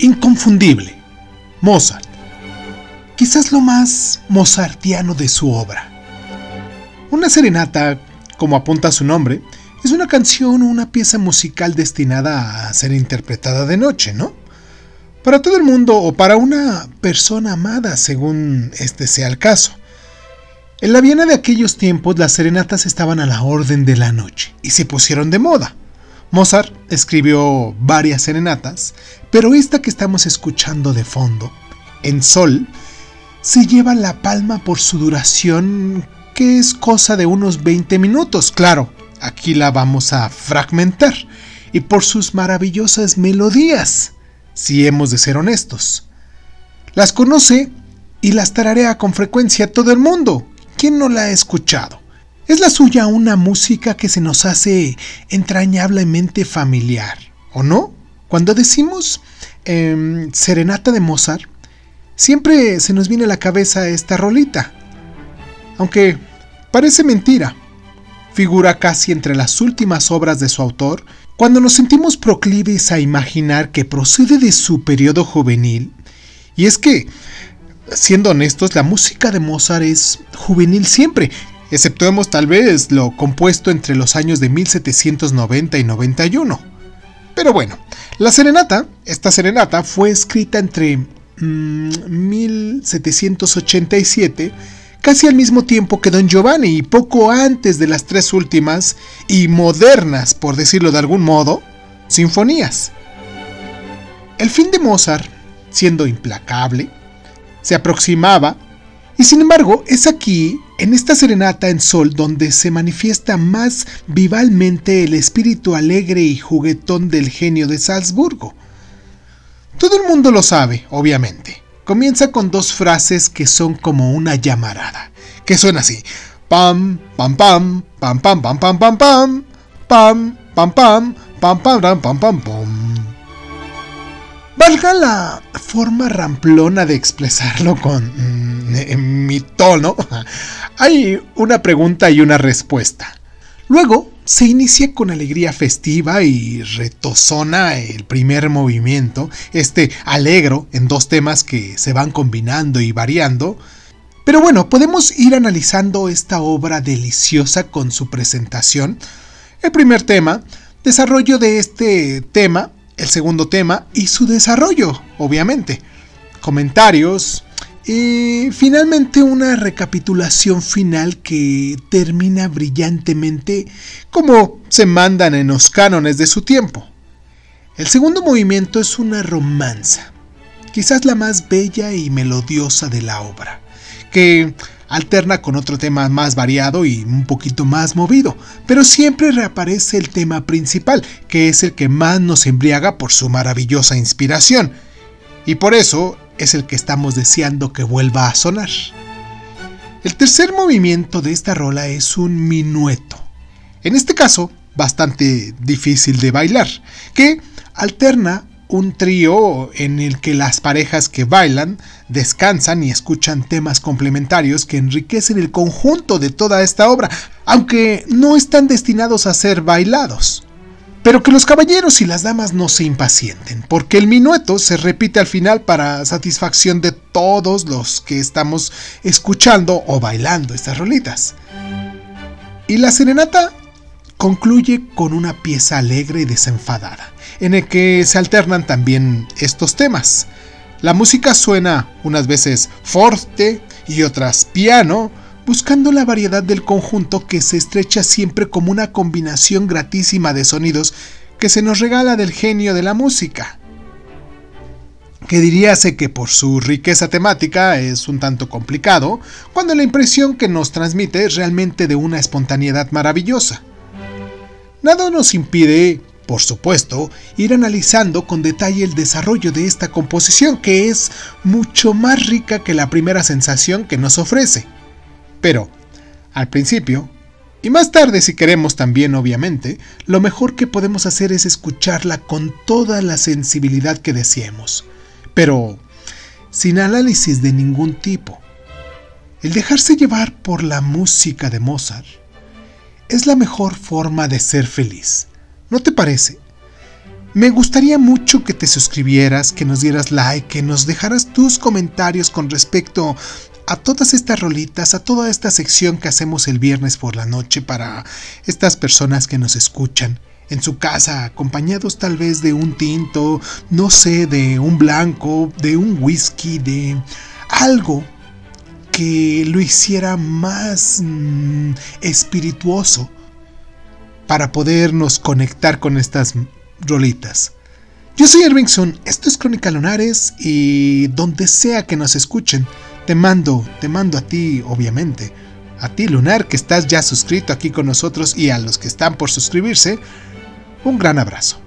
Inconfundible. Mozart. Quizás lo más mozartiano de su obra. Una serenata, como apunta su nombre, es una canción o una pieza musical destinada a ser interpretada de noche, ¿no? Para todo el mundo o para una persona amada, según este sea el caso. En la Viena de aquellos tiempos las serenatas estaban a la orden de la noche y se pusieron de moda. Mozart escribió varias serenatas, pero esta que estamos escuchando de fondo, en sol, se lleva la palma por su duración, que es cosa de unos 20 minutos, claro, aquí la vamos a fragmentar, y por sus maravillosas melodías, si hemos de ser honestos. Las conoce y las tararea con frecuencia todo el mundo. ¿Quién no la ha escuchado? Es la suya una música que se nos hace entrañablemente familiar, ¿o no? Cuando decimos em, Serenata de Mozart, siempre se nos viene a la cabeza esta rolita. Aunque parece mentira, figura casi entre las últimas obras de su autor, cuando nos sentimos proclives a imaginar que procede de su periodo juvenil, y es que, siendo honestos, la música de Mozart es juvenil siempre, exceptuemos tal vez lo compuesto entre los años de 1790 y 91. Pero bueno, la serenata, esta serenata fue escrita entre 1787 mm, casi al mismo tiempo que Don Giovanni y poco antes de las tres últimas y modernas, por decirlo de algún modo, sinfonías. El fin de Mozart, siendo implacable, se aproximaba y sin embargo es aquí, en esta serenata en sol, donde se manifiesta más vivalmente el espíritu alegre y juguetón del genio de Salzburgo. Todo el mundo lo sabe, obviamente comienza con dos frases que son como una llamarada, que suena así: pam, pam, pam, pam, pam, pam, pam, pam, pam, pam, pam, pam, pam, pam, pam, pam, pam. Valga la forma ramplona de expresarlo con mi tono, hay una pregunta y una respuesta. Luego se inicia con alegría festiva y retozona el primer movimiento, este alegro en dos temas que se van combinando y variando. Pero bueno, podemos ir analizando esta obra deliciosa con su presentación. El primer tema, desarrollo de este tema, el segundo tema y su desarrollo, obviamente. Comentarios, y finalmente una recapitulación final que termina brillantemente como se mandan en los cánones de su tiempo. El segundo movimiento es una romanza, quizás la más bella y melodiosa de la obra, que alterna con otro tema más variado y un poquito más movido, pero siempre reaparece el tema principal, que es el que más nos embriaga por su maravillosa inspiración. Y por eso es el que estamos deseando que vuelva a sonar. El tercer movimiento de esta rola es un minueto. En este caso, bastante difícil de bailar, que alterna un trío en el que las parejas que bailan descansan y escuchan temas complementarios que enriquecen el conjunto de toda esta obra, aunque no están destinados a ser bailados. Pero que los caballeros y las damas no se impacienten, porque el minueto se repite al final para satisfacción de todos los que estamos escuchando o bailando estas rolitas. Y la serenata concluye con una pieza alegre y desenfadada, en el que se alternan también estos temas. La música suena unas veces fuerte y otras piano, buscando la variedad del conjunto que se estrecha siempre como una combinación gratísima de sonidos que se nos regala del genio de la música. Que diríase que por su riqueza temática es un tanto complicado, cuando la impresión que nos transmite es realmente de una espontaneidad maravillosa. Nada nos impide, por supuesto, ir analizando con detalle el desarrollo de esta composición, que es mucho más rica que la primera sensación que nos ofrece. Pero, al principio, y más tarde si queremos también obviamente, lo mejor que podemos hacer es escucharla con toda la sensibilidad que deseemos, pero sin análisis de ningún tipo. El dejarse llevar por la música de Mozart es la mejor forma de ser feliz. ¿No te parece? Me gustaría mucho que te suscribieras, que nos dieras like, que nos dejaras tus comentarios con respecto a todas estas rolitas, a toda esta sección que hacemos el viernes por la noche para estas personas que nos escuchan en su casa, acompañados tal vez de un tinto, no sé, de un blanco, de un whisky, de algo que lo hiciera más mm, espirituoso para podernos conectar con estas rolitas. Yo soy Ervingson, esto es Crónica Lunares y donde sea que nos escuchen, te mando, te mando a ti, obviamente, a ti Lunar que estás ya suscrito aquí con nosotros y a los que están por suscribirse, un gran abrazo.